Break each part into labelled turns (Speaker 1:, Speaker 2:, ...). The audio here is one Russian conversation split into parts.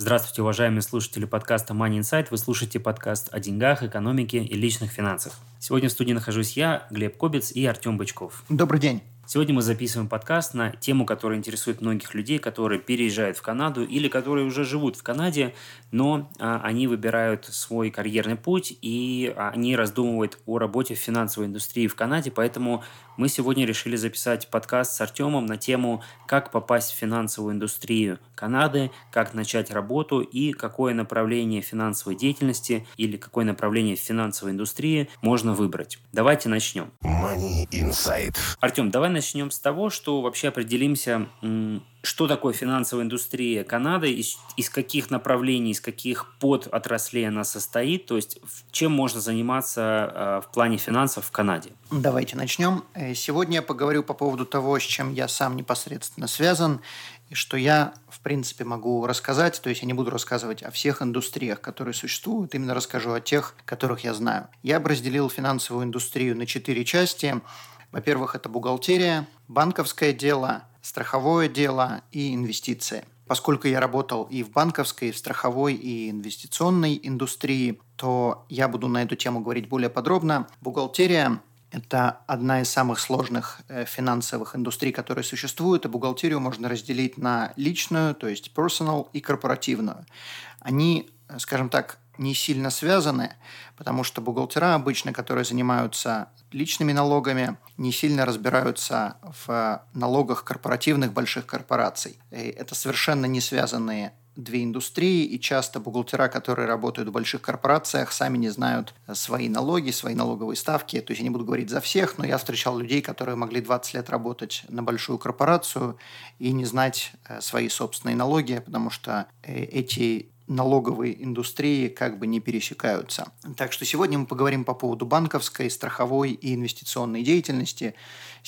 Speaker 1: Здравствуйте, уважаемые слушатели подкаста Money Insight. Вы слушаете подкаст о деньгах, экономике и личных финансах. Сегодня в студии нахожусь я, Глеб Кобец и Артем Бычков.
Speaker 2: Добрый день.
Speaker 1: Сегодня мы записываем подкаст на тему, которая интересует многих людей, которые переезжают в Канаду или которые уже живут в Канаде, но а, они выбирают свой карьерный путь и они раздумывают о работе в финансовой индустрии в Канаде, поэтому мы сегодня решили записать подкаст с Артемом на тему «Как попасть в финансовую индустрию Канады», «Как начать работу» и какое направление финансовой деятельности или какое направление в финансовой индустрии можно выбрать. Давайте начнем.
Speaker 3: Money Insight.
Speaker 1: Артем, давай начнем с того, что вообще определимся, что такое финансовая индустрия Канады, из, из каких направлений, из каких подотраслей она состоит, то есть чем можно заниматься э, в плане финансов в Канаде.
Speaker 2: Давайте начнем. Сегодня я поговорю по поводу того, с чем я сам непосредственно связан, и что я, в принципе, могу рассказать. То есть я не буду рассказывать о всех индустриях, которые существуют, именно расскажу о тех, которых я знаю. Я бы разделил финансовую индустрию на четыре части – во-первых, это бухгалтерия, банковское дело, страховое дело и инвестиции. Поскольку я работал и в банковской, и в страховой, и инвестиционной индустрии, то я буду на эту тему говорить более подробно. Бухгалтерия – это одна из самых сложных э, финансовых индустрий, которые существуют, и бухгалтерию можно разделить на личную, то есть personal, и корпоративную. Они, э, скажем так, не сильно связаны, потому что бухгалтера обычно, которые занимаются личными налогами, не сильно разбираются в налогах корпоративных больших корпораций. И это совершенно не связанные две индустрии, и часто бухгалтера, которые работают в больших корпорациях, сами не знают свои налоги, свои налоговые ставки. То есть я не буду говорить за всех, но я встречал людей, которые могли 20 лет работать на большую корпорацию и не знать э, свои собственные налоги, потому что э, эти налоговой индустрии как бы не пересекаются. Так что сегодня мы поговорим по поводу банковской, страховой и инвестиционной деятельности,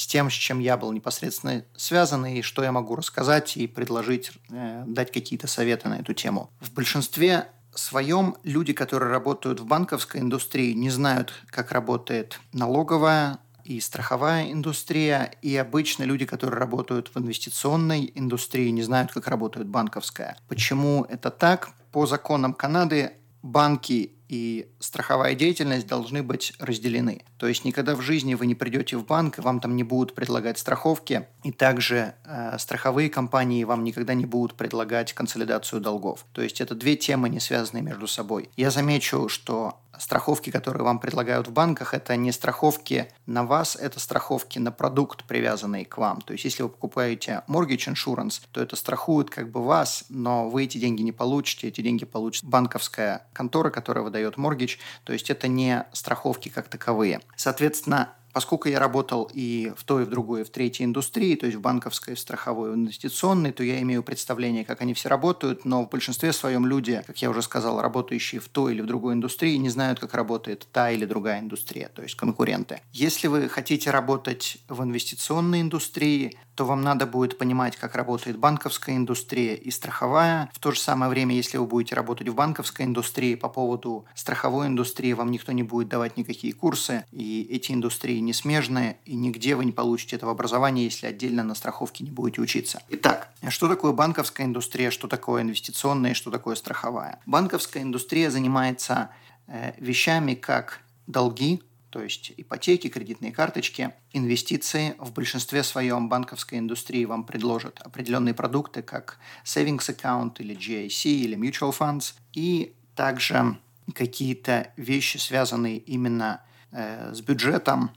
Speaker 2: с тем, с чем я был непосредственно связан, и что я могу рассказать и предложить, э, дать какие-то советы на эту тему. В большинстве своем люди, которые работают в банковской индустрии, не знают, как работает налоговая и страховая индустрия, и обычно люди, которые работают в инвестиционной индустрии, не знают, как работает банковская. Почему это так? по законам Канады банки и страховая деятельность должны быть разделены. То есть никогда в жизни вы не придете в банк, и вам там не будут предлагать страховки, и также э, страховые компании вам никогда не будут предлагать консолидацию долгов. То есть это две темы, не связанные между собой. Я замечу, что страховки, которые вам предлагают в банках, это не страховки на вас, это страховки на продукт, привязанный к вам. То есть, если вы покупаете mortgage insurance, то это страхует как бы вас, но вы эти деньги не получите, эти деньги получит банковская контора, которая выдает mortgage, то есть это не страховки как таковые. Соответственно, Поскольку я работал и в той, и в другой, и в третьей индустрии, то есть в банковской, в страховой, в инвестиционной, то я имею представление, как они все работают, но в большинстве своем люди, как я уже сказал, работающие в той или в другой индустрии, не знают, как работает та или другая индустрия, то есть конкуренты. Если вы хотите работать в инвестиционной индустрии, то вам надо будет понимать, как работает банковская индустрия и страховая. В то же самое время, если вы будете работать в банковской индустрии по поводу страховой индустрии, вам никто не будет давать никакие курсы, и эти индустрии не смежные, и нигде вы не получите этого образования, если отдельно на страховке не будете учиться. Итак, что такое банковская индустрия, что такое инвестиционная, что такое страховая? Банковская индустрия занимается э, вещами, как долги, то есть ипотеки, кредитные карточки, инвестиции. В большинстве своем банковской индустрии вам предложат определенные продукты, как savings account или GIC или mutual funds, и также какие-то вещи, связанные именно э, с бюджетом,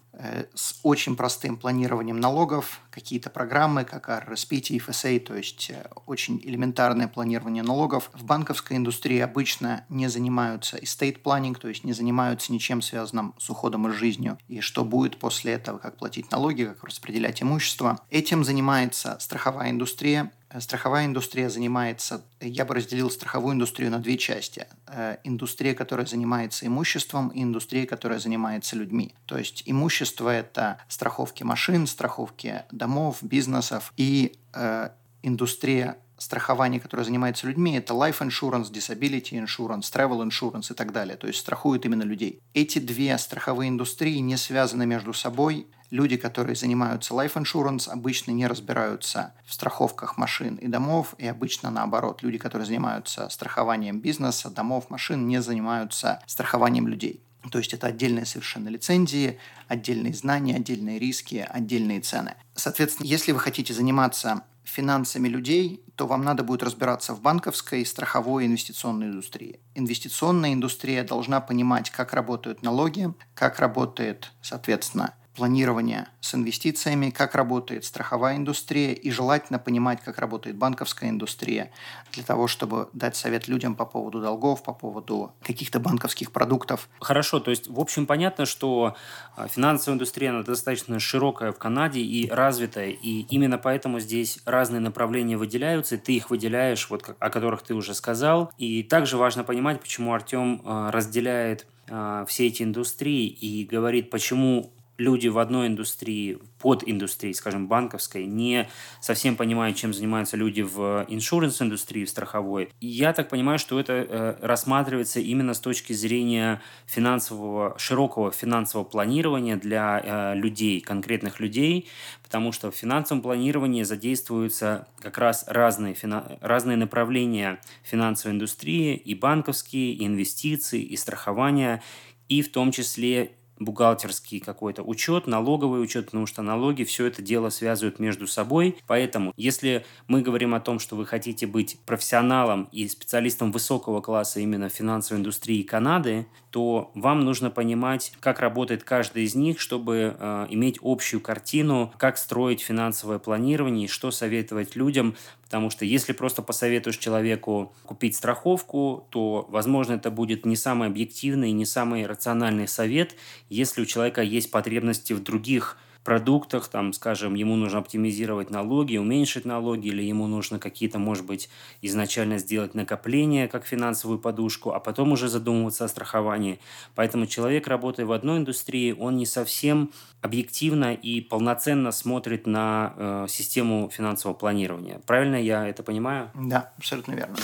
Speaker 2: с очень простым планированием налогов, какие-то программы, как RRSP, TFSA, то есть э, очень элементарное планирование налогов. В банковской индустрии обычно не занимаются estate planning, то есть не занимаются ничем связанным с уходом из жизни и что будет после этого, как платить налоги, как распределять имущество. Этим занимается страховая индустрия, страховая индустрия занимается, я бы разделил страховую индустрию на две части. Э, индустрия, которая занимается имуществом, и индустрия, которая занимается людьми. То есть имущество – это страховки машин, страховки домов, бизнесов и э, индустрия страхование, которое занимается людьми, это life insurance, disability insurance, travel insurance и так далее. То есть страхуют именно людей. Эти две страховые индустрии не связаны между собой. Люди, которые занимаются life insurance, обычно не разбираются в страховках машин и домов, и обычно наоборот. Люди, которые занимаются страхованием бизнеса, домов, машин, не занимаются страхованием людей. То есть это отдельные совершенно лицензии, отдельные знания, отдельные риски, отдельные цены. Соответственно, если вы хотите заниматься финансами людей, то вам надо будет разбираться в банковской, страховой и инвестиционной индустрии. Инвестиционная индустрия должна понимать, как работают налоги, как работает, соответственно, планирования с инвестициями, как работает страховая индустрия и желательно понимать, как работает банковская индустрия для того, чтобы дать совет людям по поводу долгов, по поводу каких-то банковских продуктов.
Speaker 1: Хорошо, то есть, в общем, понятно, что а, финансовая индустрия она достаточно широкая в Канаде и развитая, и именно поэтому здесь разные направления выделяются, и ты их выделяешь, вот о которых ты уже сказал. И также важно понимать, почему Артем а, разделяет а, все эти индустрии и говорит, почему люди в одной индустрии, под индустрией, скажем, банковской, не совсем понимают, чем занимаются люди в иншуранс-индустрии, в страховой. И я так понимаю, что это э, рассматривается именно с точки зрения финансового, широкого финансового планирования для э, людей, конкретных людей, потому что в финансовом планировании задействуются как раз разные, фина... разные направления финансовой индустрии, и банковские, и инвестиции, и страхование, и в том числе бухгалтерский какой-то учет, налоговый учет, потому что налоги все это дело связывают между собой. Поэтому, если мы говорим о том, что вы хотите быть профессионалом и специалистом высокого класса именно финансовой индустрии Канады, то вам нужно понимать, как работает каждый из них, чтобы э, иметь общую картину, как строить финансовое планирование и что советовать людям, потому что если просто посоветуешь человеку купить страховку, то, возможно, это будет не самый объективный не самый рациональный совет, если у человека есть потребности в других продуктах, там, скажем, ему нужно оптимизировать налоги, уменьшить налоги, или ему нужно какие-то, может быть, изначально сделать накопления как финансовую подушку, а потом уже задумываться о страховании. Поэтому человек, работая в одной индустрии, он не совсем объективно и полноценно смотрит на э, систему финансового планирования. Правильно я это понимаю?
Speaker 2: Да, абсолютно верно.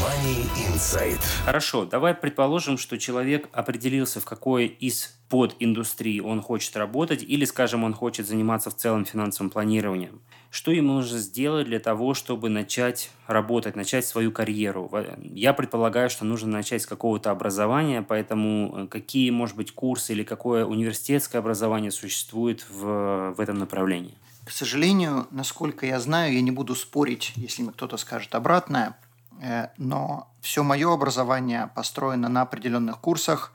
Speaker 3: Money Insight.
Speaker 1: Хорошо, давай предположим, что человек определился, в какой из под индустрии он хочет работать, или, скажем, он хочет заниматься в целом финансовым планированием. Что ему нужно сделать для того, чтобы начать работать, начать свою карьеру? Я предполагаю, что нужно начать с какого-то образования, поэтому э, какие, может быть, курсы или какое университетское образование существует в, в этом направлении?
Speaker 2: К сожалению, насколько я знаю, я не буду спорить, если мне кто-то скажет обратное, э, но все мое образование построено на определенных курсах,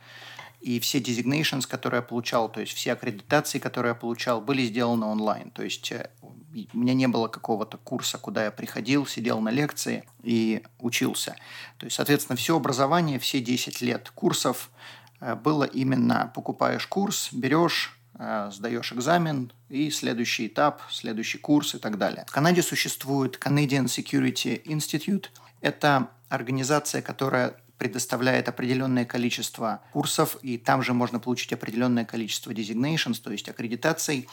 Speaker 2: и все designations, которые я получал, то есть все аккредитации, которые я получал, были сделаны онлайн. То есть э, у меня не было какого-то курса, куда я приходил, сидел на лекции и учился. То есть, соответственно, все образование, все 10 лет курсов э, было именно покупаешь курс, берешь, э, сдаешь экзамен и следующий этап, следующий курс и так далее. В Канаде существует Canadian Security Institute. Это организация, которая предоставляет определенное количество курсов, и там же можно получить определенное количество designations, то есть аккредитаций.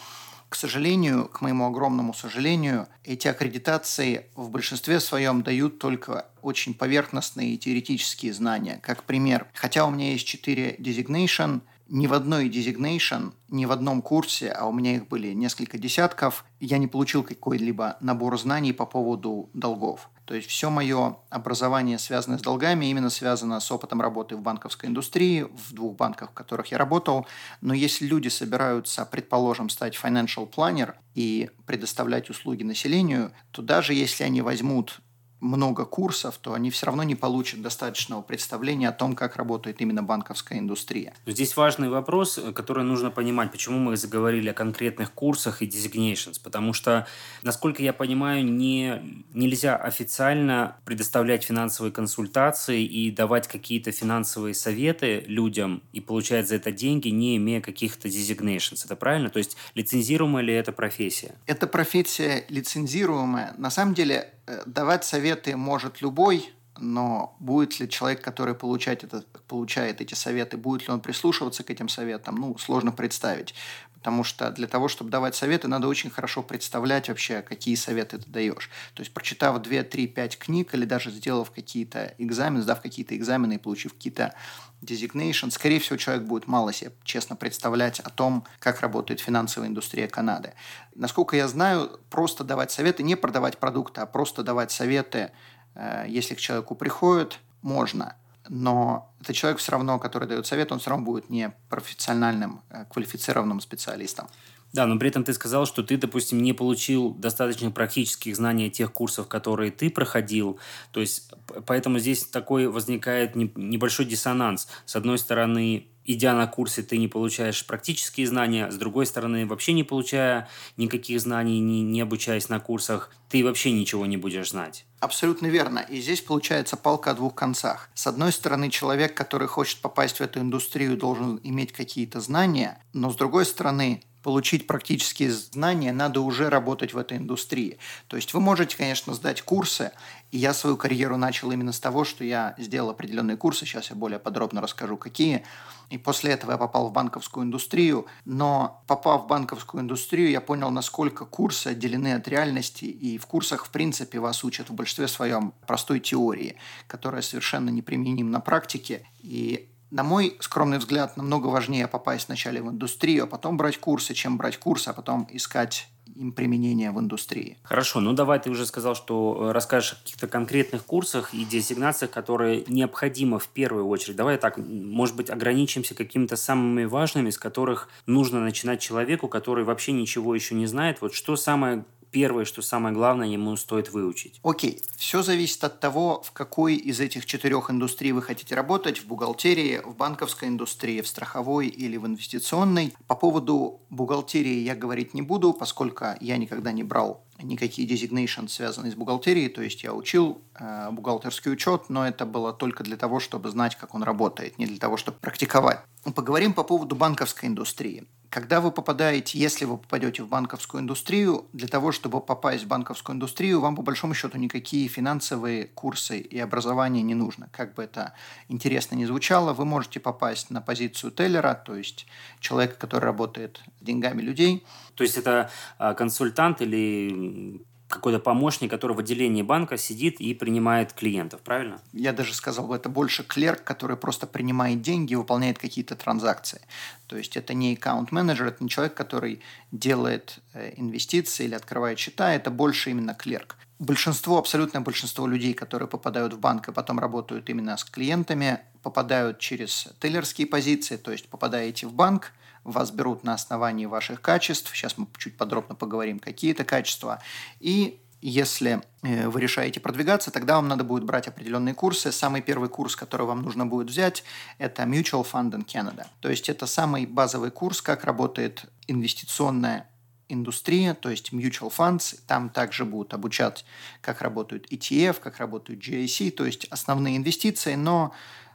Speaker 2: К сожалению, к моему огромному сожалению, эти аккредитации в большинстве своем дают только очень поверхностные теоретические знания. Как пример, хотя у меня есть 4 designation, ни в одной designation, ни в одном курсе, а у меня их были несколько десятков, я не получил какой-либо набор знаний по поводу долгов. То есть все мое образование, связанное с долгами, именно связано с опытом работы в банковской индустрии, в двух банках, в которых я работал. Но если люди собираются, предположим, стать financial planner и предоставлять услуги населению, то даже если они возьмут много курсов, то они все равно не получат достаточного представления о том, как работает именно банковская индустрия.
Speaker 1: Здесь важный вопрос, который нужно понимать, почему мы заговорили о конкретных курсах и designations, потому что, насколько я понимаю, не, нельзя официально предоставлять финансовые консультации и давать какие-то финансовые советы людям и получать за это деньги, не имея каких-то designations. Это правильно? То есть лицензируемая ли это профессия?
Speaker 2: Это профессия лицензируемая. На самом деле э, давать советы может любой, но будет ли человек, который получает, это, получает эти советы, будет ли он прислушиваться к этим советам, ну, сложно представить. Потому что для того, чтобы давать советы, надо очень хорошо представлять вообще, какие советы ты даешь. То есть, прочитав 2, 3, 5 книг или даже сделав какие-то экзамены, сдав какие-то экзамены и получив какие-то designation, скорее всего, человек будет мало себе честно представлять о том, как работает финансовая индустрия Канады. Насколько я знаю, просто давать советы, не продавать продукты, а просто давать советы, э, если к человеку приходят, можно но это человек все равно, который дает совет, он все равно будет не профессиональным, э, квалифицированным специалистом.
Speaker 1: Да, но при этом ты сказал, что ты, допустим, не получил достаточно практических знаний тех курсов, которые ты проходил. То есть, поэтому здесь такой возникает небольшой диссонанс. С одной стороны, идя на курсы, ты не получаешь практические знания, с другой стороны, вообще не получая никаких знаний, не, не обучаясь на курсах, ты вообще ничего не будешь знать.
Speaker 2: Абсолютно верно. И здесь получается палка о двух концах. С одной стороны, человек, который хочет попасть в эту индустрию, должен иметь какие-то знания, но с другой стороны, получить практические знания, надо уже работать в этой индустрии. То есть вы можете, конечно, сдать курсы, и я свою карьеру начал именно с того, что я сделал определенные курсы, сейчас я более подробно расскажу, какие, и после этого я попал в банковскую индустрию, но попав в банковскую индустрию, я понял, насколько курсы отделены от реальности, и в курсах, в принципе, вас учат в большинстве своем простой теории, которая совершенно неприменима на практике, и на мой скромный взгляд, намного важнее попасть вначале в индустрию, а потом брать курсы, чем брать курсы, а потом искать им применение в индустрии.
Speaker 1: Хорошо, ну давай ты уже сказал, что э, расскажешь о каких-то конкретных курсах и дезигнациях, которые необходимо в первую очередь. Давай так, может быть, ограничимся какими-то самыми важными, с которых нужно начинать человеку, который вообще ничего еще не знает. Вот что самое первое, что самое главное ему стоит выучить?
Speaker 2: Окей, все зависит от того, в какой из этих четырех индустрий вы хотите работать, в бухгалтерии, в банковской индустрии, в страховой или в инвестиционной. По поводу бухгалтерии я говорить не буду, поскольку я никогда не брал никакие designation, связанные с бухгалтерией, то есть я учил э, бухгалтерский учет, но это было только для того, чтобы знать, как он работает, не для того, чтобы практиковать. Поговорим по поводу банковской индустрии. Когда вы попадаете, если вы попадете в банковскую индустрию, для того, чтобы попасть в банковскую индустрию, вам по большому счету никакие финансовые курсы и образование не нужно. Как бы это интересно ни звучало, вы можете попасть на позицию теллера, то есть человека, который работает деньгами людей.
Speaker 1: То есть это а, консультант или какой-то помощник, который в отделении банка сидит и принимает клиентов, правильно?
Speaker 2: Я даже сказал, это больше клерк, который просто принимает деньги и выполняет какие-то транзакции. То есть это не аккаунт-менеджер, это не человек, который делает э, инвестиции или открывает счета, это больше именно клерк. Большинство, абсолютное большинство людей, которые попадают в банк и потом работают именно с клиентами, попадают через теллерские позиции, то есть попадаете в банк, вас берут на основании ваших качеств. Сейчас мы чуть подробно поговорим, какие это качества. И если э, вы решаете продвигаться, тогда вам надо будет брать определенные курсы. Самый первый курс, который вам нужно будет взять, это Mutual Fund in Canada. То есть это самый базовый курс, как работает инвестиционная индустрия, то есть mutual funds. Там также будут обучать, как работают ETF, как работают GIC, то есть основные инвестиции, но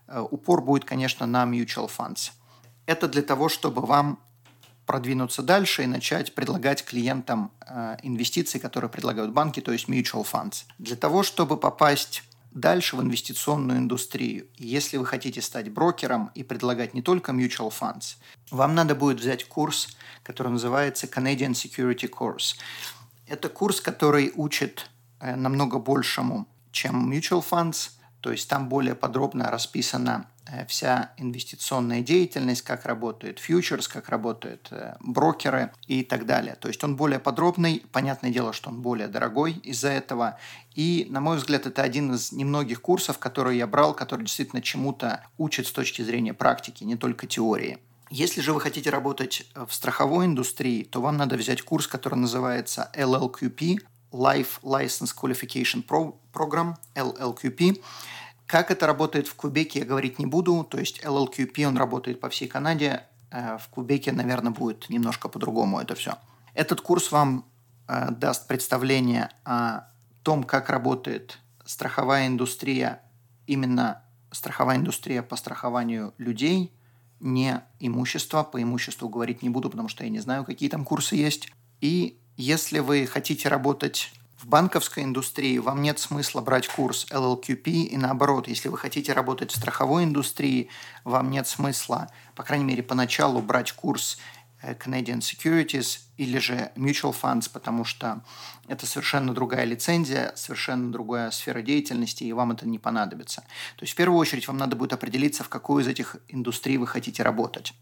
Speaker 2: э, упор будет, конечно, на mutual funds. Это для того, чтобы вам продвинуться дальше и начать предлагать клиентам э, инвестиции, которые предлагают банки, то есть mutual funds. Для того, чтобы попасть дальше в инвестиционную индустрию, если вы хотите стать брокером и предлагать не только mutual funds, вам надо будет взять курс, который называется Canadian Security Course. Это курс, который учит э, намного большему, чем mutual funds, то есть там более подробно расписано вся инвестиционная деятельность, как работают фьючерс, как работают э, брокеры и так далее. То есть он более подробный, понятное дело, что он более дорогой из-за этого. И, на мой взгляд, это один из немногих курсов, которые я брал, который действительно чему-то учит с точки зрения практики, не только теории. Если же вы хотите работать в страховой индустрии, то вам надо взять курс, который называется LLQP, Life License Qualification Program, LLQP. Как это работает в Кубеке, я говорить не буду. То есть LLQP, он работает по всей Канаде. Э, в Кубеке, наверное, будет немножко по-другому это все. Этот курс вам э, даст представление о том, как работает страховая индустрия, именно страховая индустрия по страхованию людей, не имущество. По имуществу говорить не буду, потому что я не знаю, какие там курсы есть. И если вы хотите работать В банковской индустрии вам нет смысла брать курс LLQP, и наоборот, если вы хотите работать в страховой индустрии, вам нет смысла, по крайней мере, поначалу брать курс э, Canadian Securities или же Mutual Funds, потому что это совершенно другая лицензия, совершенно другая сфера деятельности, и вам это не понадобится. То есть в первую очередь вам надо будет определиться, в какую из этих индустрий вы хотите работать.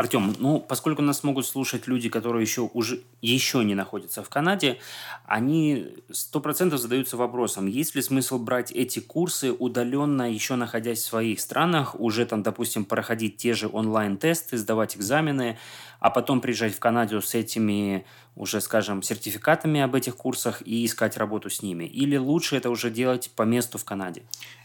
Speaker 1: Артем, ну, поскольку нас могут слушать люди, которые еще, уже, еще не находятся в Канаде, они сто процентов задаются вопросом, есть ли смысл брать эти курсы удаленно, еще находясь в своих странах, уже там, допустим, проходить те же онлайн-тесты, сдавать экзамены, а потом приезжать в Канаду с этими уже, скажем, сертификатами об этих курсах и искать работу с ними? Или лучше это уже делать по месту в Канаде?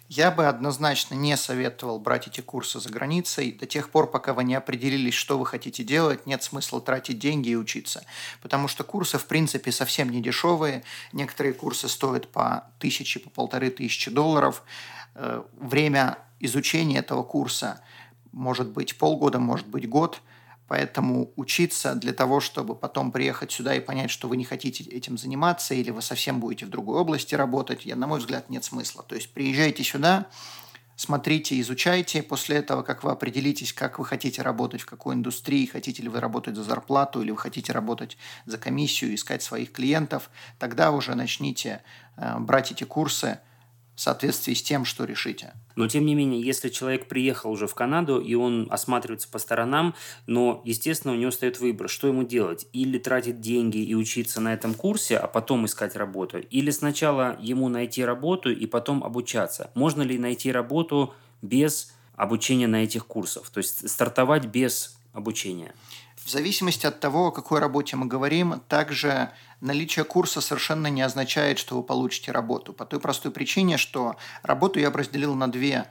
Speaker 2: Я бы однозначно не советовал брать эти курсы за границей. До тех пор, пока вы не определились, что вы хотите делать, нет смысла тратить деньги и учиться. Потому что курсы, в принципе, совсем не дешевые. Некоторые курсы стоят по тысяче, по полторы тысячи долларов. Э, время изучения этого курса может быть полгода, может быть год – Поэтому учиться для того, чтобы потом приехать сюда и понять, что вы не хотите этим заниматься или вы совсем будете в другой области работать, я, на мой взгляд, нет смысла. То есть приезжайте сюда, смотрите, изучайте. После этого, как вы определитесь, как вы хотите работать, в какой индустрии, хотите ли вы работать за зарплату или вы хотите работать за комиссию, искать своих клиентов, тогда уже начните э, брать эти курсы – в соответствии с тем, что решите.
Speaker 1: Но, тем не менее, если человек приехал уже в Канаду, и он осматривается по сторонам, но, естественно, у него стоит выбор, что ему делать. Или тратить деньги и учиться на этом курсе, а потом искать работу. Или сначала ему найти работу и потом обучаться. Можно ли найти работу без обучения на этих курсах? То есть стартовать без обучения?
Speaker 2: В зависимости от того, о какой работе мы говорим, также наличие курса совершенно не означает, что вы получите работу. По той простой причине, что работу я разделил на две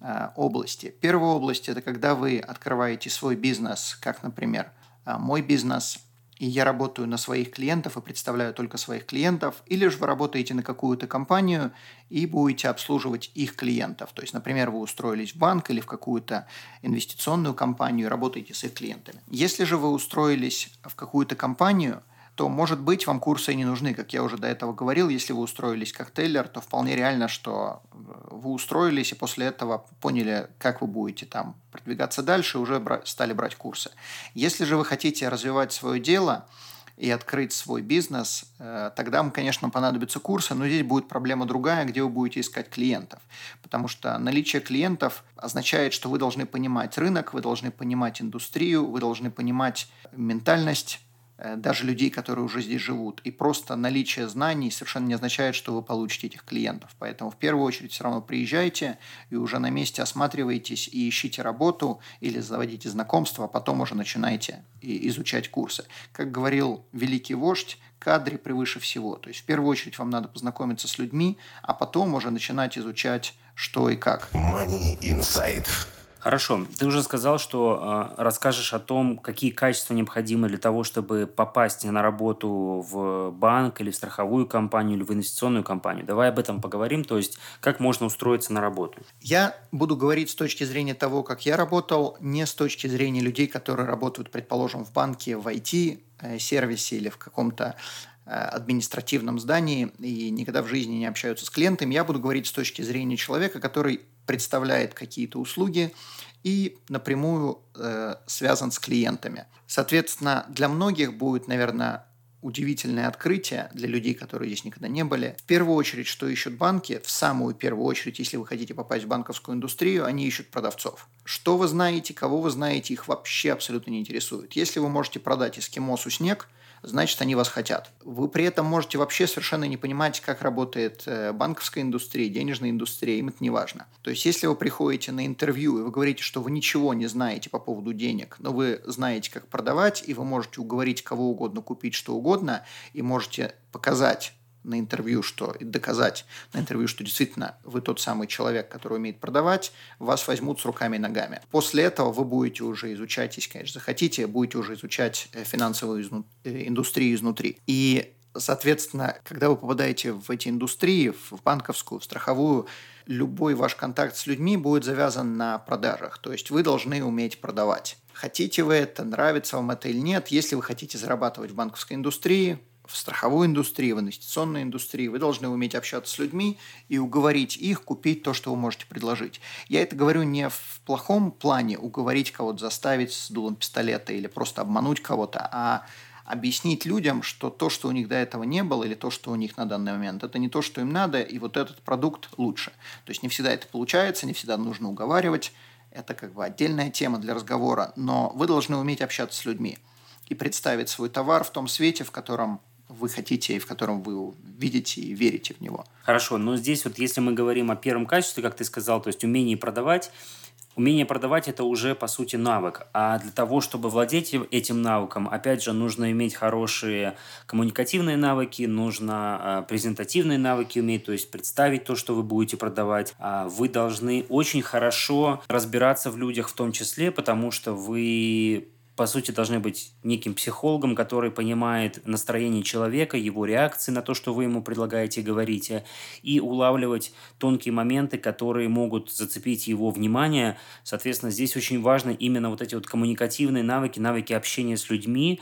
Speaker 2: э, области. Первая область – это когда вы открываете свой бизнес, как, например, э, мой бизнес – и я работаю на своих клиентов и представляю только своих клиентов, или же вы работаете на какую-то компанию и будете обслуживать их клиентов. То есть, например, вы устроились в банк или в какую-то инвестиционную компанию и работаете с их клиентами. Если же вы устроились в какую-то компанию – то, может быть, вам курсы и не нужны. Как я уже до этого говорил, если вы устроились как тейлер, то вполне реально, что э, вы устроились и после этого поняли, как вы будете там продвигаться дальше, уже стали брать курсы. Если же вы хотите развивать свое дело и открыть свой бизнес, э, тогда вам, конечно, понадобятся курсы, но здесь будет проблема другая, где вы будете искать клиентов. Потому что наличие клиентов означает, что вы должны понимать рынок, вы должны понимать индустрию, вы должны понимать ментальность даже людей, которые уже здесь живут. И просто наличие знаний совершенно не означает, что вы получите этих клиентов. Поэтому в первую очередь все равно приезжайте и уже на месте осматривайтесь и ищите работу или заводите знакомства, а потом уже начинайте изучать курсы. Как говорил великий вождь, кадре превыше всего. То есть в первую очередь вам надо познакомиться с людьми, а потом уже начинать изучать что и как. Money Insight.
Speaker 1: Хорошо. Ты уже сказал, что э, расскажешь о том, какие качества необходимы для того, чтобы попасть на работу в банк или в страховую компанию или в инвестиционную компанию. Давай об этом поговорим, то есть как можно устроиться на работу.
Speaker 2: Я буду говорить с точки зрения того, как я работал, не с точки зрения людей, которые работают, предположим, в банке, в IT-сервисе э, или в каком-то э, административном здании и никогда в жизни не общаются с клиентами. Я буду говорить с точки зрения человека, который представляет какие-то услуги и напрямую э, связан с клиентами. Соответственно, для многих будет, наверное, удивительное открытие для людей, которые здесь никогда не были. В первую очередь, что ищут банки, в самую первую очередь, если вы хотите попасть в банковскую индустрию, они ищут продавцов. Что вы знаете, кого вы знаете, их вообще абсолютно не интересует. Если вы можете продать эскимосу снег – значит, они вас хотят. Вы при этом можете вообще совершенно не понимать, как работает э, банковская индустрия, денежная индустрия, им это не важно. То есть, если вы приходите на интервью, и вы говорите, что вы ничего не знаете по поводу денег, но вы знаете, как продавать, и вы можете уговорить кого угодно купить что угодно, и можете показать на интервью, что доказать на интервью, что действительно вы тот самый человек, который умеет продавать, вас возьмут с руками и ногами. После этого вы будете уже изучать, если, конечно, захотите, будете уже изучать э, финансовую изну... Э, индустрию изнутри. И Соответственно, когда вы попадаете в эти индустрии, в банковскую, в страховую, любой ваш контакт с людьми будет завязан на продажах. То есть вы должны уметь продавать. Хотите вы это, нравится вам это или нет, если вы хотите зарабатывать в банковской индустрии, в страховой индустрии, в инвестиционной индустрии, вы должны уметь общаться с людьми и уговорить их купить то, что вы можете предложить. Я это говорю не в плохом плане уговорить кого-то, заставить с дулом пистолета или просто обмануть кого-то, а объяснить людям, что то, что у них до этого не было, или то, что у них на данный момент, это не то, что им надо, и вот этот продукт лучше. То есть не всегда это получается, не всегда нужно уговаривать, это как бы отдельная тема для разговора, но вы должны уметь общаться с людьми и представить свой товар в том свете, в котором вы хотите и в котором вы видите и верите в него.
Speaker 1: Хорошо, но здесь вот если мы говорим о первом качестве, как ты сказал, то есть умение продавать, Умение продавать – это уже, по сути, навык. А для того, чтобы владеть этим навыком, опять же, нужно иметь хорошие коммуникативные навыки, нужно э, презентативные навыки уметь, то есть представить то, что вы будете продавать. А вы должны очень хорошо разбираться в людях в том числе, потому что вы по сути, должны быть неким психологом, который понимает настроение человека, его реакции на то, что вы ему предлагаете и говорите, и улавливать тонкие моменты, которые могут зацепить его внимание. Соответственно, здесь очень важно именно вот эти вот коммуникативные навыки, навыки общения с людьми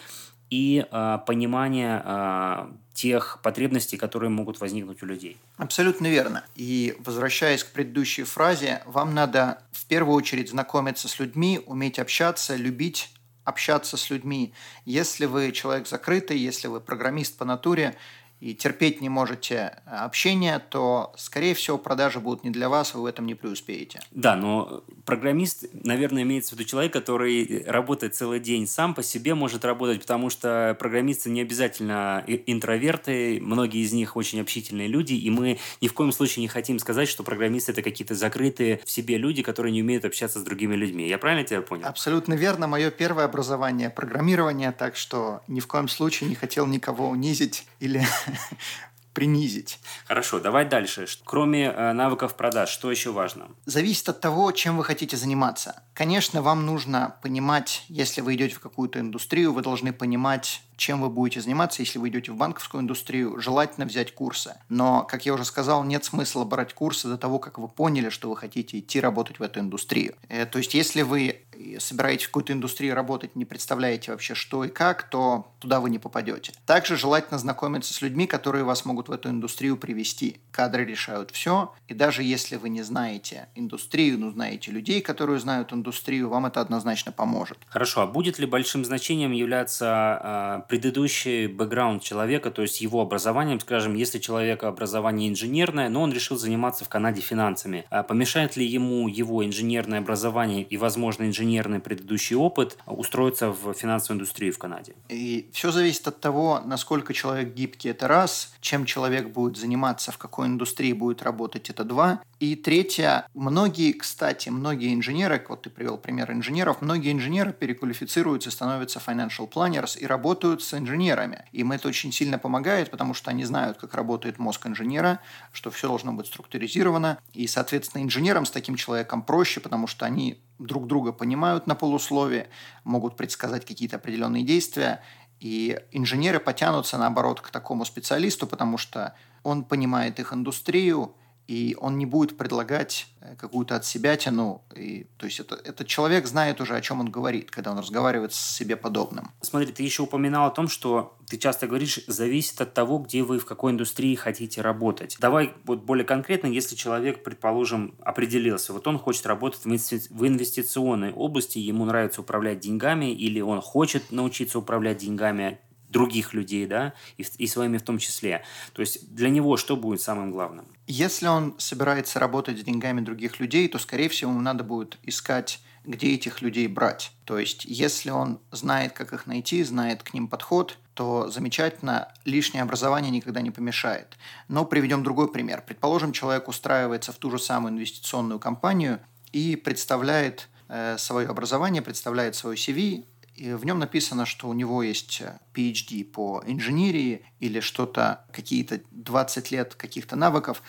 Speaker 1: и э, понимание э, тех потребностей, которые могут возникнуть у людей.
Speaker 2: Абсолютно верно. И возвращаясь к предыдущей фразе, вам надо в первую очередь знакомиться с людьми, уметь общаться, любить общаться с людьми. Если вы человек закрытый, если вы программист по натуре, и терпеть не можете общения, то, скорее всего, продажи будут не для вас, вы в этом не преуспеете.
Speaker 1: Да, но программист, наверное, имеется в виду человек, который работает целый день сам по себе может работать, потому что программисты не обязательно интроверты, многие из них очень общительные люди, и мы ни в коем случае не хотим сказать, что программисты это какие-то закрытые в себе люди, которые не умеют общаться с другими людьми. Я правильно тебя понял?
Speaker 2: Абсолютно верно. Мое первое образование – программирование, так что ни в коем случае не хотел никого унизить или принизить.
Speaker 1: Хорошо, давай дальше. Кроме э, навыков продаж, что еще важно?
Speaker 2: Зависит от того, чем вы хотите заниматься. Конечно, вам нужно понимать, если вы идете в какую-то индустрию, вы должны понимать, чем вы будете заниматься, если вы идете в банковскую индустрию, желательно взять курсы. Но, как я уже сказал, нет смысла брать курсы до того, как вы поняли, что вы хотите идти работать в эту индустрию. Э, то есть, если вы собираетесь в какой-то индустрии работать, не представляете вообще, что и как, то туда вы не попадете. Также желательно знакомиться с людьми, которые вас могут в эту индустрию привести. Кадры решают все, и даже если вы не знаете индустрию, но знаете людей, которые знают индустрию, вам это однозначно поможет.
Speaker 1: Хорошо, а будет ли большим значением являться э, предыдущий бэкграунд человека, то есть его образованием, скажем, если человека образование инженерное, но он решил заниматься в Канаде финансами, а помешает ли ему его инженерное образование и, возможно, инженерный предыдущий опыт устроиться в финансовую индустрию в Канаде?
Speaker 2: И все зависит от того, насколько человек гибкий, это раз, чем человек будет заниматься, в какой индустрии будет работать, это два. И третье, многие, кстати, многие инженеры, вот ты привел пример инженеров, многие инженеры переквалифицируются, становятся financial planners и работают с инженерами. Им это очень сильно помогает, потому что они знают, как работает мозг инженера, что все должно быть структуризировано. И, соответственно, инженерам с таким человеком проще, потому что они друг друга понимают на полусловие, могут предсказать какие-то определенные действия. И инженеры потянутся, наоборот, к такому специалисту, потому что он понимает их индустрию, и он не будет предлагать э, какую-то от себя тяну. И, то есть это, этот человек знает уже, о чем он говорит, когда он разговаривает с себе подобным.
Speaker 1: Смотри, ты еще упоминал о том, что ты часто говоришь, зависит от того, где вы, в какой индустрии хотите работать. Давай вот более конкретно, если человек, предположим, определился, вот он хочет работать в инвестиционной области, ему нравится управлять деньгами, или он хочет научиться управлять деньгами, других людей, да, и, и своими в том числе. То есть для него что будет самым главным?
Speaker 2: Если он собирается работать с деньгами других людей, то, скорее всего, ему надо будет искать где этих людей брать. То есть, если он знает, как их найти, знает к ним подход, то замечательно, лишнее образование никогда не помешает. Но приведем другой пример. Предположим, человек устраивается в ту же самую инвестиционную компанию и представляет э, свое образование, представляет свой CV, и в нем написано, что у него есть э, PhD по инженерии или что-то, какие-то 20 лет каких-то навыков.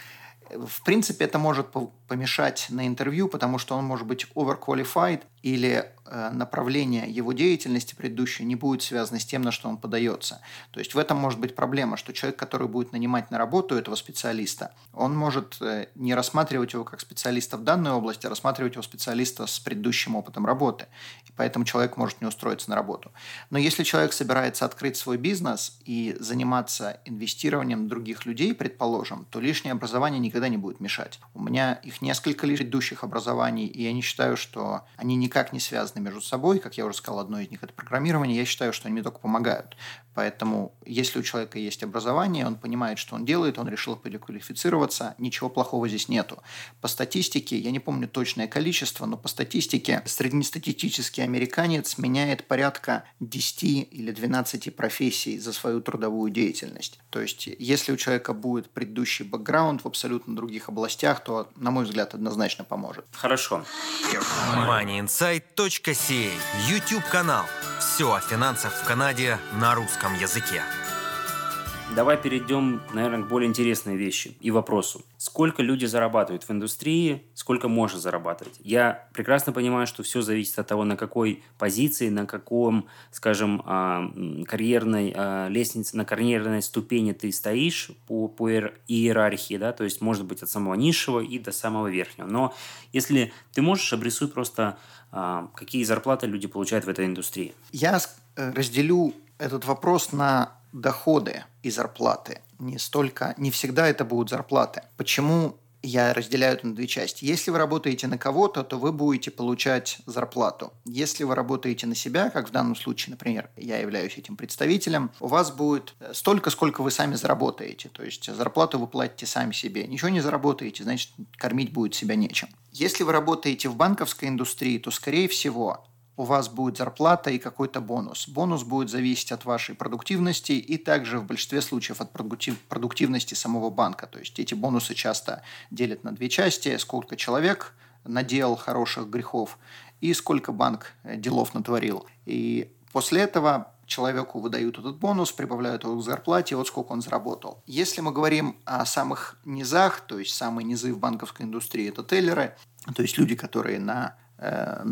Speaker 2: В принципе, это может помешать на интервью, потому что он может быть overqualified или э, направление его деятельности предыдущее не будет связано с тем, на что он подается. То есть в этом может быть проблема, что человек, который будет нанимать на работу этого специалиста, он может э, не рассматривать его как специалиста в данной области, а рассматривать его специалиста с предыдущим опытом работы. И поэтому человек может не устроиться на работу. Но если человек собирается открыть свой бизнес и заниматься инвестированием других людей, предположим, то лишнее образование никогда не будет мешать. У меня их несколько предыдущих образований, и я не считаю, что они никак не связаны между собой. Как я уже сказал, одно из них – это программирование. Я считаю, что они мне только помогают. Поэтому, если у человека есть образование, он понимает, что он делает, он решил переквалифицироваться, ничего плохого здесь нету. По статистике, я не помню точное количество, но по статистике среднестатистический американец меняет порядка 10 или 12 профессий за свою трудовую деятельность. То есть, если у человека будет предыдущий бэкграунд в абсолютно других областях, то, на мой взгляд, однозначно поможет.
Speaker 1: Хорошо.
Speaker 4: moneyinsight.ca YouTube канал. Все о финансах в Канаде на русском языке.
Speaker 1: Давай перейдем, наверное, к более интересной вещи и вопросу. Сколько люди зарабатывают в индустрии, сколько можно зарабатывать? Я прекрасно понимаю, что все зависит от того, на какой позиции, на каком, скажем, а, карьерной а, лестнице, на карьерной ступени ты стоишь по, по иерархии, да, то есть может быть от самого низшего и до самого верхнего. Но если ты можешь, обрисуй просто, а, какие зарплаты люди получают в этой индустрии.
Speaker 2: Я э, разделю этот вопрос на доходы и зарплаты. Не столько, не всегда это будут зарплаты. Почему я разделяю это на две части. Если вы работаете на кого-то, то вы будете получать зарплату. Если вы работаете на себя, как в данном случае, например, я являюсь этим представителем, у вас будет столько, сколько вы сами заработаете. То есть зарплату вы платите сами себе. Ничего не заработаете, значит, кормить будет себя нечем. Если вы работаете в банковской индустрии, то, скорее всего, у вас будет зарплата и какой-то бонус. Бонус будет зависеть от вашей продуктивности и также в большинстве случаев от продуктив, продуктивности самого банка. То есть эти бонусы часто делят на две части. Сколько человек наделал хороших грехов и сколько банк э, делов натворил. И после этого человеку выдают этот бонус, прибавляют его к зарплате, вот сколько он заработал. Если мы говорим о самых низах, то есть самые низы в банковской индустрии, это теллеры, то есть люди, которые на э,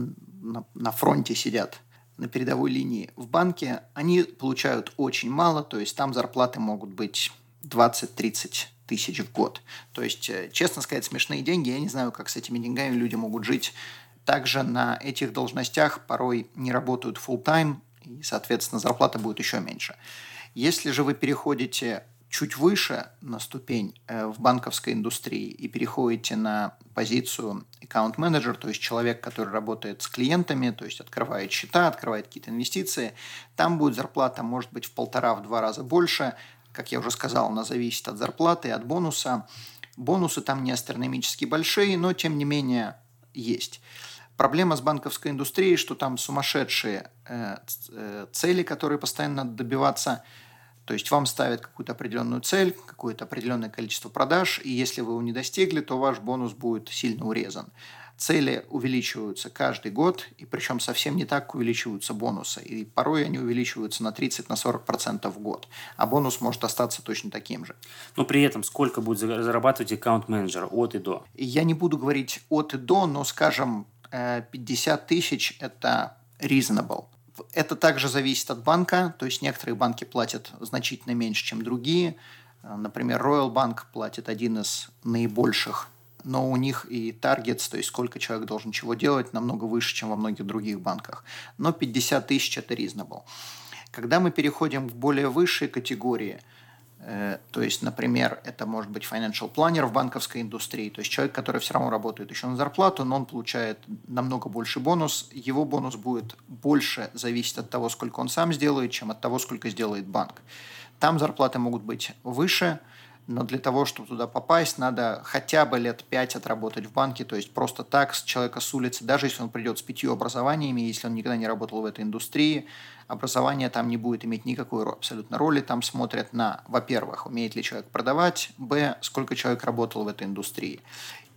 Speaker 2: на, фронте сидят, на передовой линии в банке, они получают очень мало, то есть там зарплаты могут быть 20-30 тысяч в год. То есть, э, честно сказать, смешные деньги. Я не знаю, как с этими деньгами люди могут жить. Также на этих должностях порой не работают full time и, соответственно, зарплата будет еще меньше. Если же вы переходите чуть выше на ступень э, в банковской индустрии и переходите на позицию аккаунт менеджер, то есть человек, который работает с клиентами, то есть открывает счета, открывает какие-то инвестиции, там будет зарплата, может быть, в полтора-два раза больше. Как я уже сказал, она зависит от зарплаты от бонуса. Бонусы там не астрономически большие, но тем не менее есть. Проблема с банковской индустрией, что там сумасшедшие э, э, цели, которые постоянно надо добиваться – то есть вам ставят какую-то определенную цель, какое-то определенное количество продаж, и если вы его не достигли, то ваш бонус будет сильно урезан. Цели увеличиваются каждый год, и причем совсем не так увеличиваются бонусы. И порой они увеличиваются на 30-40% в год. А бонус может остаться точно таким же.
Speaker 1: Но при этом сколько будет зарабатывать аккаунт-менеджер от и до?
Speaker 2: Я не буду говорить от и до, но, скажем, 50 э, тысяч – это reasonable. Это также зависит от банка, то есть некоторые банки платят значительно меньше, чем другие. Например, Royal Bank платит один из наибольших, но у них и таргет, то есть сколько человек должен чего делать, намного выше, чем во многих других банках. Но 50 тысяч – это reasonable. Когда мы переходим в более высшие категории – Э, то есть, например, это может быть financial planner в банковской индустрии, то есть человек, который все равно работает еще на зарплату, но он получает намного больше бонус. Его бонус будет больше зависеть от того, сколько он сам сделает, чем от того, сколько сделает банк. Там зарплаты могут быть выше, но для того, чтобы туда попасть, надо хотя бы лет пять отработать в банке, то есть просто так с человека с улицы, даже если он придет с пятью образованиями, если он никогда не работал в этой индустрии, образование там не будет иметь никакой абсолютно роли, там смотрят на, во-первых, умеет ли человек продавать, б, сколько человек работал в этой индустрии.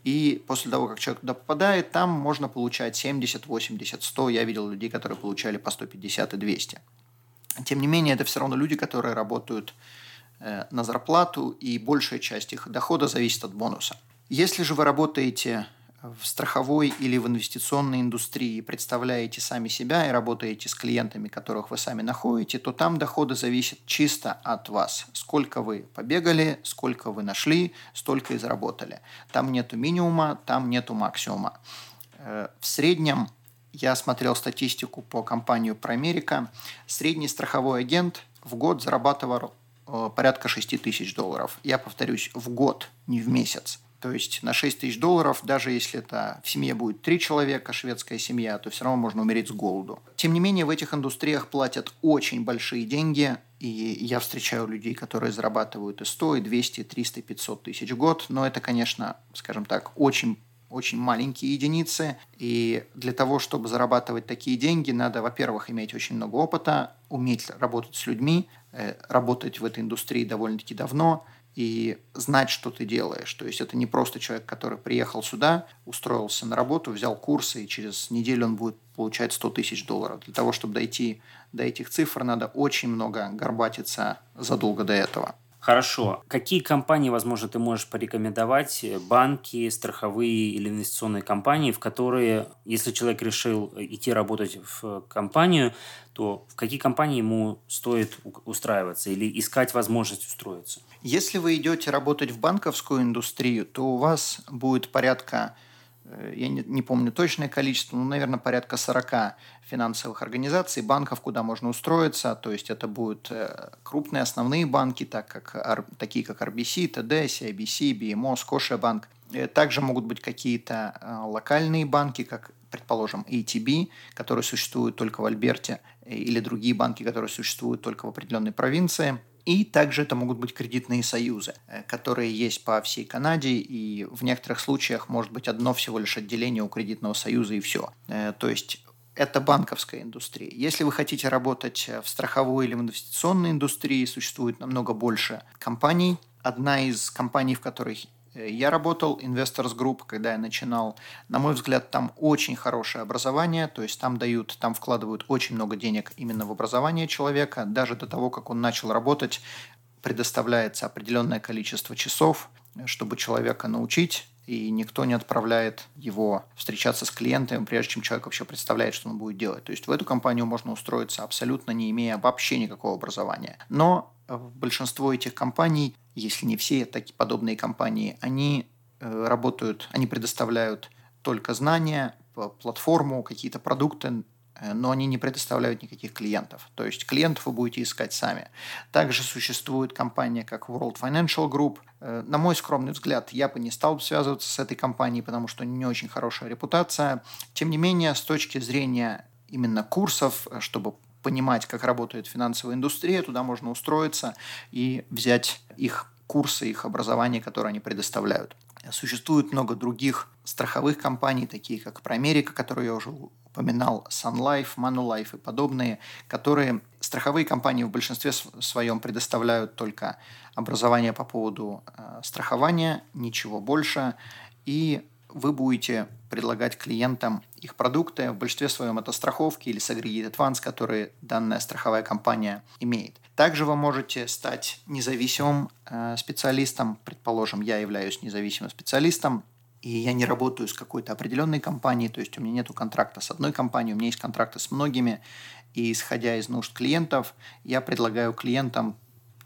Speaker 2: И после того, как человек туда попадает, там можно получать 70, 80, 100. Я видел людей, которые получали по 150 и 200. Тем не менее, это все равно люди, которые работают на зарплату, и большая часть их дохода зависит от бонуса. Если же вы работаете в страховой или в инвестиционной индустрии представляете сами себя и работаете с клиентами, которых вы сами находите, то там доходы зависят чисто от вас. Сколько вы побегали, сколько вы нашли, столько и заработали. Там нету минимума, там нету максимума. Э, в среднем я смотрел статистику по компанию Промерика. Средний страховой агент в год зарабатывал э, порядка 6 тысяч долларов. Я повторюсь, в год, не в месяц. То есть на 6 тысяч долларов, даже если это в семье будет 3 человека, шведская семья, то все равно можно умереть с голоду. Тем не менее, в этих индустриях платят очень большие деньги, и я встречаю людей, которые зарабатывают и 100, и 200, и 300, и 500 тысяч в год, но это, конечно, скажем так, очень очень маленькие единицы. И для того, чтобы зарабатывать такие деньги, надо, во-первых, иметь очень много опыта, уметь работать с людьми, э, работать в этой индустрии довольно-таки давно – и знать, что ты делаешь. То есть это не просто человек, который приехал сюда, устроился на работу, взял курсы, и через неделю он будет получать 100 тысяч долларов. Для того, чтобы дойти до этих цифр, надо очень много горбатиться задолго до этого.
Speaker 1: Хорошо. Какие компании, возможно, ты можешь порекомендовать? Банки, страховые или инвестиционные компании, в которые, если человек решил идти работать в компанию, то в какие компании ему стоит устраиваться или искать возможность устроиться?
Speaker 2: Если вы идете работать в банковскую индустрию, то у вас будет порядка Э, я не, не помню точное количество, но, наверное, порядка 40 финансовых организаций, банков, куда можно устроиться. То есть это будут э, крупные основные банки, так как, такие как RBC, TD, CIBC, BMO, Scotiabank. Э, также могут быть какие-то локальные банки, как, предположим, ATB, которые существуют только в Альберте, или другие банки, которые существуют только в определенной провинции – и также это могут быть кредитные союзы, э, которые есть по всей Канаде, и в некоторых случаях может быть одно всего лишь отделение у кредитного союза и все. Э, то есть это банковская индустрия. Если вы хотите работать в страховой или в инвестиционной индустрии, существует намного больше компаний. Одна из компаний, в которой Э, я работал Investors Group, когда я начинал. На мой взгляд, там очень хорошее образование, то есть там дают, там вкладывают очень много денег именно в образование человека. Даже до того, как он начал работать, предоставляется определенное количество часов, чтобы человека научить, и никто не отправляет его встречаться с клиентами, прежде чем человек вообще представляет, что он будет делать. То есть в эту компанию можно устроиться абсолютно не имея вообще никакого образования. Но большинство этих компаний если не все такие подобные компании, они э, работают, они предоставляют только знания, платформу, какие-то продукты, э, но они не предоставляют никаких клиентов. То есть клиентов вы будете искать сами. Также существует компания, как World Financial Group. Э, на мой скромный взгляд, я бы не стал связываться с этой компанией, потому что не очень хорошая репутация. Тем не менее, с точки зрения именно курсов, чтобы понимать, как работает финансовая индустрия, туда можно устроиться и взять их курсы, их образование, которое они предоставляют. Существует много других страховых компаний, такие как Промерика, которую я уже упоминал, Sun Life, Manulife и подобные, которые страховые компании в большинстве своем предоставляют только образование по поводу э, страхования, ничего больше, и вы будете предлагать клиентам их продукты. В большинстве своем это страховки или Segregated Funds, которые данная страховая компания имеет. Также вы можете стать независимым э, специалистом. Предположим, я являюсь независимым специалистом, и я не работаю с какой-то определенной компанией, то есть у меня нет контракта с одной компанией, у меня есть контракты с многими, и исходя из нужд клиентов, я предлагаю клиентам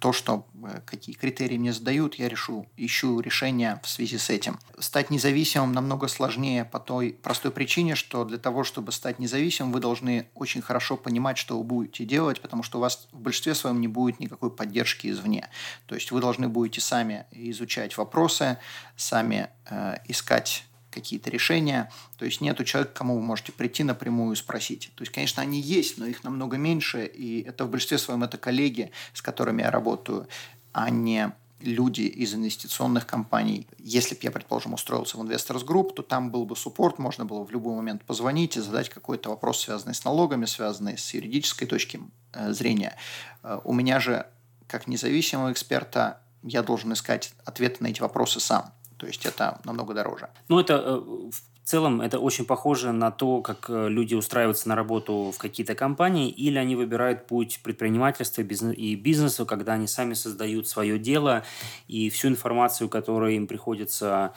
Speaker 2: то, что э, какие критерии мне задают, я решу, ищу решение в связи с этим. Стать независимым намного сложнее по той простой причине, что для того, чтобы стать независимым, вы должны очень хорошо понимать, что вы будете делать, потому что у вас в большинстве своем не будет никакой поддержки извне. То есть вы должны будете сами изучать вопросы, сами э, искать какие-то решения. То есть нету человека, к кому вы можете прийти напрямую и спросить. То есть, конечно, они есть, но их намного меньше, и это в большинстве своем это коллеги, с которыми я работаю, а не люди из инвестиционных компаний. Если бы я, предположим, устроился в Investors Group, то там был бы суппорт, можно было в любой момент позвонить и задать какой-то вопрос, связанный с налогами, связанный с юридической точки э, зрения. Э, у меня же, как независимого эксперта, я должен искать ответы на эти вопросы сам. То есть это намного дороже.
Speaker 1: Ну, это э, целом это очень похоже на то, как э, люди устраиваются на работу в какие-то компании, или они выбирают путь предпринимательства и бизнеса, когда они сами создают свое дело, и всю информацию, которую им приходится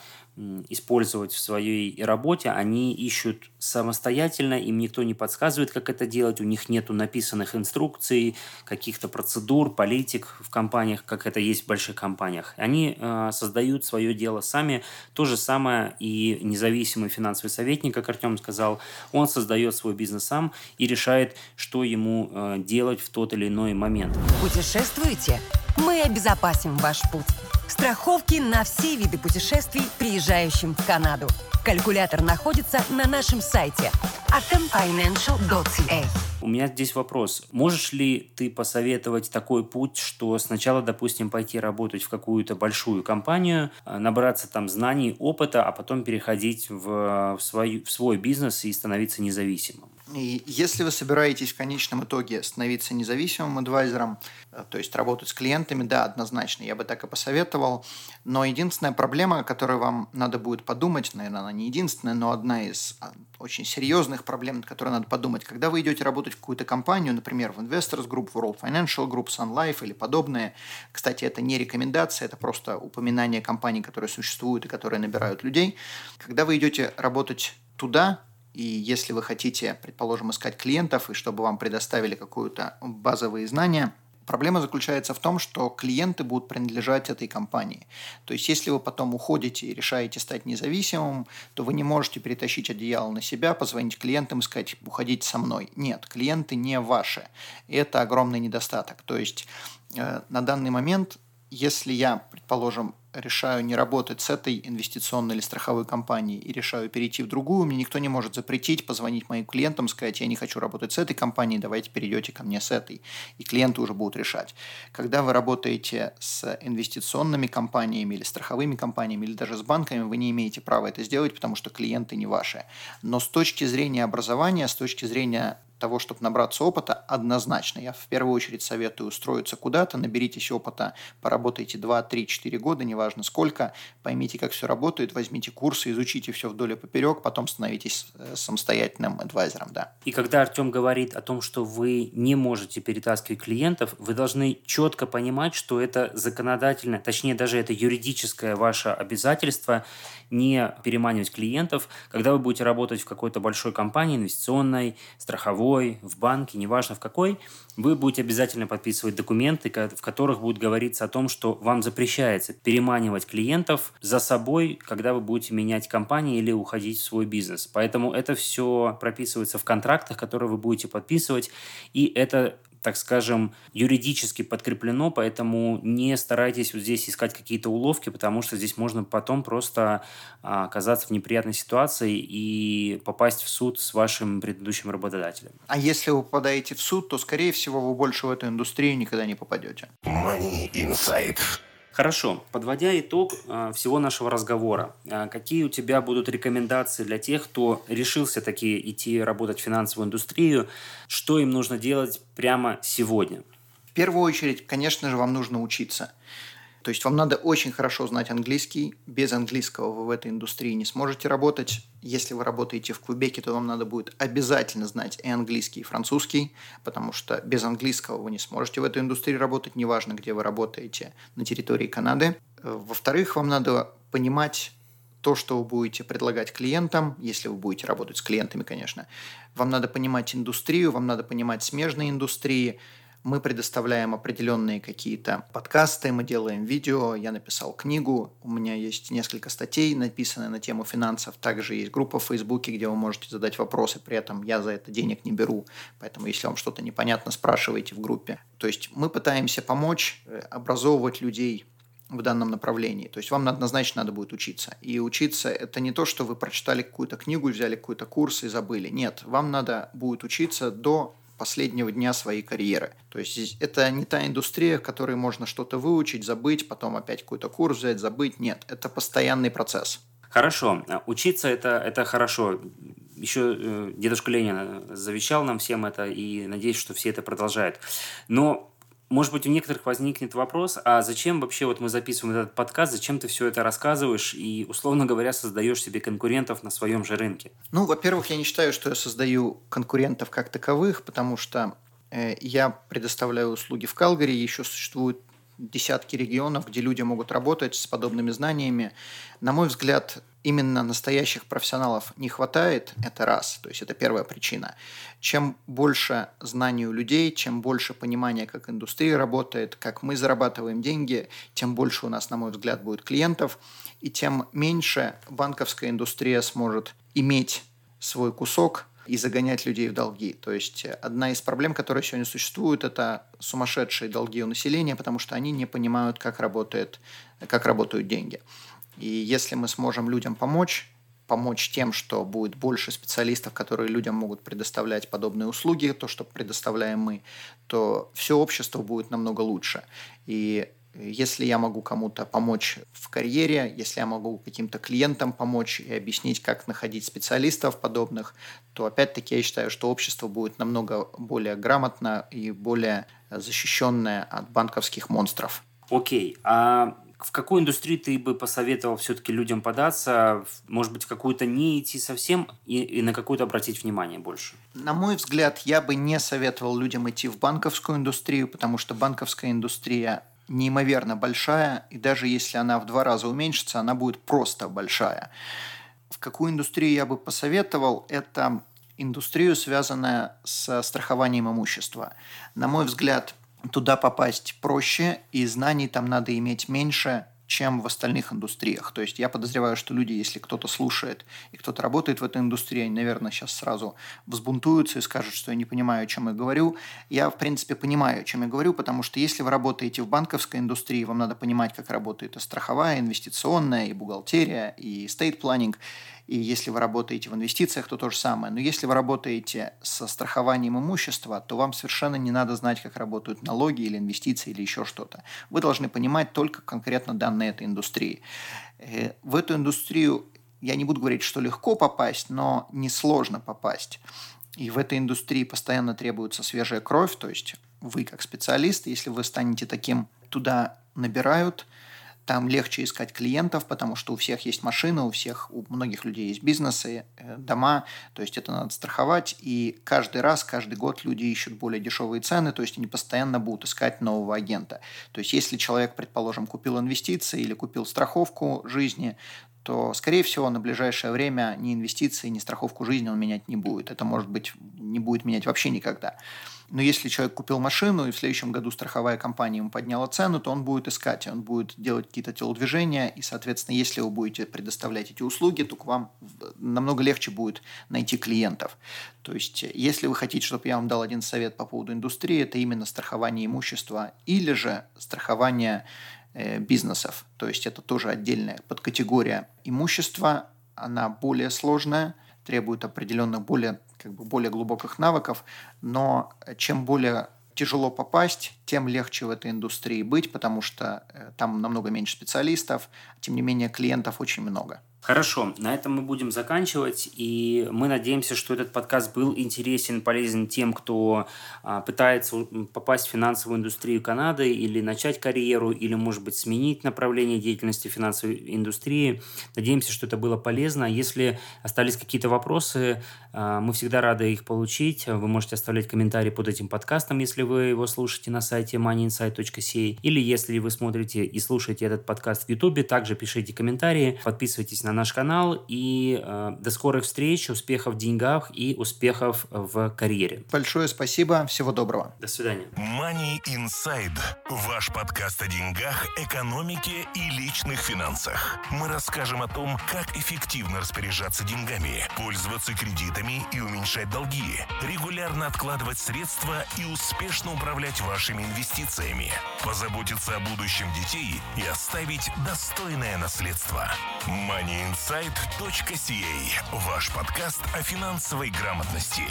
Speaker 1: использовать в своей работе, они ищут самостоятельно, им никто не подсказывает, как это делать, у них нет написанных инструкций, каких-то процедур, политик в компаниях, как это есть в больших компаниях. Они э, создают свое дело сами. То же самое и независимый финансовый советник, как Артем сказал, он создает свой бизнес сам и решает, что ему э, делать в тот или иной момент.
Speaker 5: Путешествуете? Мы обезопасим ваш путь. Страховки на все виды путешествий, приезжающим в Канаду. Калькулятор находится на нашем сайте atomfinancial.ca.
Speaker 1: У меня здесь вопрос. Можешь ли ты посоветовать такой путь, что сначала, допустим, пойти работать в какую-то большую компанию, а, набраться там знаний, опыта, а потом переходить в, в, свой, в свой бизнес и становиться независимым?
Speaker 2: И если вы собираетесь в конечном итоге становиться независимым адвайзером, э, то есть работать с клиентами, да, однозначно, я бы так и посоветовал. Но единственная проблема, о которой вам надо будет подумать, наверное, она не единственная, но одна из а, очень серьезных проблем, над которой надо подумать, когда вы идете работать в какую-то компанию, например, в Investors Group, World Financial Group, Sun Life или подобное, кстати, это не рекомендация, это просто упоминание компаний, которые существуют и которые набирают людей. Когда вы идете работать туда, и если вы хотите, предположим, искать клиентов, и чтобы вам предоставили какую-то базовые знания, проблема заключается в том, что клиенты будут принадлежать этой компании. То есть, если вы потом уходите и решаете стать независимым, то вы не можете перетащить одеяло на себя, позвонить клиентам и сказать «уходите со мной». Нет, клиенты не ваши. Это огромный недостаток. То есть, э, на данный момент, если я, предположим, решаю не работать с этой инвестиционной или страховой компанией и решаю перейти в другую, мне никто не может запретить позвонить моим клиентам, сказать, я не хочу работать с этой компанией, давайте перейдете ко мне с этой. И клиенты уже будут решать. Когда вы работаете с инвестиционными компаниями или страховыми компаниями или даже с банками, вы не имеете права это сделать, потому что клиенты не ваши. Но с точки зрения образования, с точки зрения того, чтобы набраться опыта, однозначно. Я в первую очередь советую устроиться куда-то, наберитесь опыта, поработайте 2, 3, 4 года, неважно сколько, поймите, как все работает, возьмите курсы, изучите все вдоль и поперек, потом становитесь э, самостоятельным адвайзером, да.
Speaker 1: И когда Артем говорит о том, что вы не можете перетаскивать клиентов, вы должны четко понимать, что это законодательно, точнее даже это юридическое ваше обязательство не переманивать клиентов, когда вы будете работать в какой-то большой компании, инвестиционной, страховой, в банке, неважно в какой, вы будете обязательно подписывать документы, в которых будет говориться о том, что вам запрещается переманивать клиентов за собой, когда вы будете менять компании или уходить в свой бизнес. Поэтому это все прописывается в контрактах, которые вы будете подписывать, и это так скажем, юридически подкреплено, поэтому не старайтесь вот здесь искать какие-то уловки, потому что здесь можно потом просто а, оказаться в неприятной ситуации и попасть в суд с вашим предыдущим работодателем.
Speaker 2: А если вы попадаете в суд, то, скорее всего, вы больше в эту индустрию никогда не попадете.
Speaker 3: Money Insight.
Speaker 1: Хорошо, подводя итог э, всего нашего разговора, э, какие у тебя будут рекомендации для тех, кто решился таки идти работать в финансовую индустрию, что им нужно делать прямо сегодня?
Speaker 2: В первую очередь, конечно же, вам нужно учиться – то есть вам надо очень хорошо знать английский. Без английского вы в этой индустрии не сможете работать. Если вы работаете в Квебеке, то вам надо будет обязательно знать и английский, и французский, потому что без английского вы не сможете в этой индустрии работать, неважно, где вы работаете на территории Канады. Во-вторых, вам надо понимать то, что вы будете предлагать клиентам, если вы будете работать с клиентами, конечно. Вам надо понимать индустрию, вам надо понимать смежные индустрии, мы предоставляем определенные какие-то подкасты, мы делаем видео, я написал книгу, у меня есть несколько статей, написанные на тему финансов, также есть группа в Фейсбуке, где вы можете задать вопросы, при этом я за это денег не беру, поэтому если вам что-то непонятно, спрашивайте в группе. То есть мы пытаемся помочь э, образовывать людей в данном направлении. То есть вам однозначно надо будет учиться. И учиться это не то, что вы прочитали какую-то книгу, взяли какой-то курс и забыли. Нет, вам надо будет учиться до последнего дня своей карьеры. То есть это не та индустрия, в которой можно что-то выучить, забыть, потом опять какой-то курс взять, забыть. Нет, это постоянный процесс.
Speaker 1: Хорошо. Учиться это, это хорошо. Еще э, дедушка Ленин завещал нам всем это, и надеюсь, что все это продолжают. Но может быть, у некоторых возникнет вопрос, а зачем вообще вот мы записываем этот подкаст, зачем ты все это рассказываешь и, условно говоря, создаешь себе конкурентов на своем же рынке?
Speaker 2: Ну, во-первых, я не считаю, что я создаю конкурентов как таковых, потому что э, я предоставляю услуги в Калгари, еще существуют десятки регионов, где люди могут работать с подобными знаниями. На мой взгляд, именно настоящих профессионалов не хватает, это раз, то есть это первая причина. Чем больше знаний у людей, чем больше понимания, как индустрия работает, как мы зарабатываем деньги, тем больше у нас, на мой взгляд, будет клиентов, и тем меньше банковская индустрия сможет иметь свой кусок и загонять людей в долги. То есть одна из проблем, которая сегодня существует, это сумасшедшие долги у населения, потому что они не понимают, как, работает, как работают деньги. И если мы сможем людям помочь, помочь тем, что будет больше специалистов, которые людям могут предоставлять подобные услуги, то, что предоставляем мы, то все общество будет намного лучше. И если я могу кому-то помочь в карьере, если я могу каким-то клиентам помочь и объяснить, как находить специалистов подобных, то опять-таки я считаю, что общество будет намного более грамотно и более защищенное от банковских монстров.
Speaker 1: Окей, а в какую индустрию ты бы посоветовал все-таки людям податься? Может быть, какую-то не идти совсем и, и на какую-то обратить внимание больше?
Speaker 2: На мой взгляд, я бы не советовал людям идти в банковскую индустрию, потому что банковская индустрия неимоверно большая, и даже если она в два раза уменьшится, она будет просто большая. В какую индустрию я бы посоветовал, это индустрию, связанную с страхованием имущества. На мой взгляд, туда попасть проще, и знаний там надо иметь меньше, чем в остальных индустриях. То есть я подозреваю, что люди, если кто-то слушает и кто-то работает в этой индустрии, они, наверное, сейчас сразу взбунтуются и скажут, что я не понимаю, о чем я говорю. Я, в принципе, понимаю, о чем я говорю, потому что если вы работаете в банковской индустрии, вам надо понимать, как работает и страховая, инвестиционная, и бухгалтерия, и стейт-планинг. И если вы работаете в инвестициях, то то же самое. Но если вы работаете со страхованием имущества, то вам совершенно не надо знать, как работают налоги или инвестиции или еще что-то. Вы должны понимать только конкретно данные этой индустрии. Э, в эту индустрию я не буду говорить, что легко попасть, но несложно попасть. И в этой индустрии постоянно требуется свежая кровь, то есть вы как специалист, если вы станете таким, туда набирают – там легче искать клиентов, потому что у всех есть машины, у всех, у многих людей есть бизнесы, э, дома, то есть это надо страховать. И каждый раз, каждый год люди ищут более дешевые цены, то есть они постоянно будут искать нового агента. То есть если человек, предположим, купил инвестиции или купил страховку жизни, то, скорее всего, на ближайшее время ни инвестиции, ни страховку жизни он менять не будет. Это, может быть, не будет менять вообще никогда. Но если человек купил машину, и в следующем году страховая компания ему подняла цену, то он будет искать, он будет делать какие-то телодвижения, и, соответственно, если вы будете предоставлять эти услуги, то к вам намного легче будет найти клиентов. То есть, если вы хотите, чтобы я вам дал один совет по поводу индустрии, это именно страхование имущества или же страхование э, бизнесов. То есть, это тоже отдельная подкатегория имущества, она более сложная, требует определенных более как бы более глубоких навыков, но чем более тяжело попасть, тем легче в этой индустрии быть, потому что э, там намного меньше специалистов, тем не менее клиентов очень много.
Speaker 1: Хорошо, на этом мы будем заканчивать, и мы надеемся, что этот подкаст был интересен, полезен тем, кто а, пытается попасть в финансовую индустрию Канады или начать карьеру, или, может быть, сменить направление деятельности финансовой индустрии. Надеемся, что это было полезно. Если остались какие-то вопросы, а, мы всегда рады их получить. Вы можете оставлять комментарии под этим подкастом, если вы его слушаете на сайте moneyinsight.ca, или если вы смотрите и слушаете этот подкаст в YouTube, также пишите комментарии, подписывайтесь на наш канал и э, до скорых встреч, успехов в деньгах и успехов в карьере.
Speaker 2: Большое спасибо, всего доброго.
Speaker 1: До свидания.
Speaker 3: Money Inside – ваш подкаст о деньгах, экономике и личных финансах. Мы расскажем о том, как эффективно распоряжаться деньгами, пользоваться кредитами и уменьшать долги, регулярно откладывать средства и успешно управлять вашими инвестициями, позаботиться о будущем детей и оставить достойное наследство. Money Insight.ca – ваш подкаст о финансовой грамотности.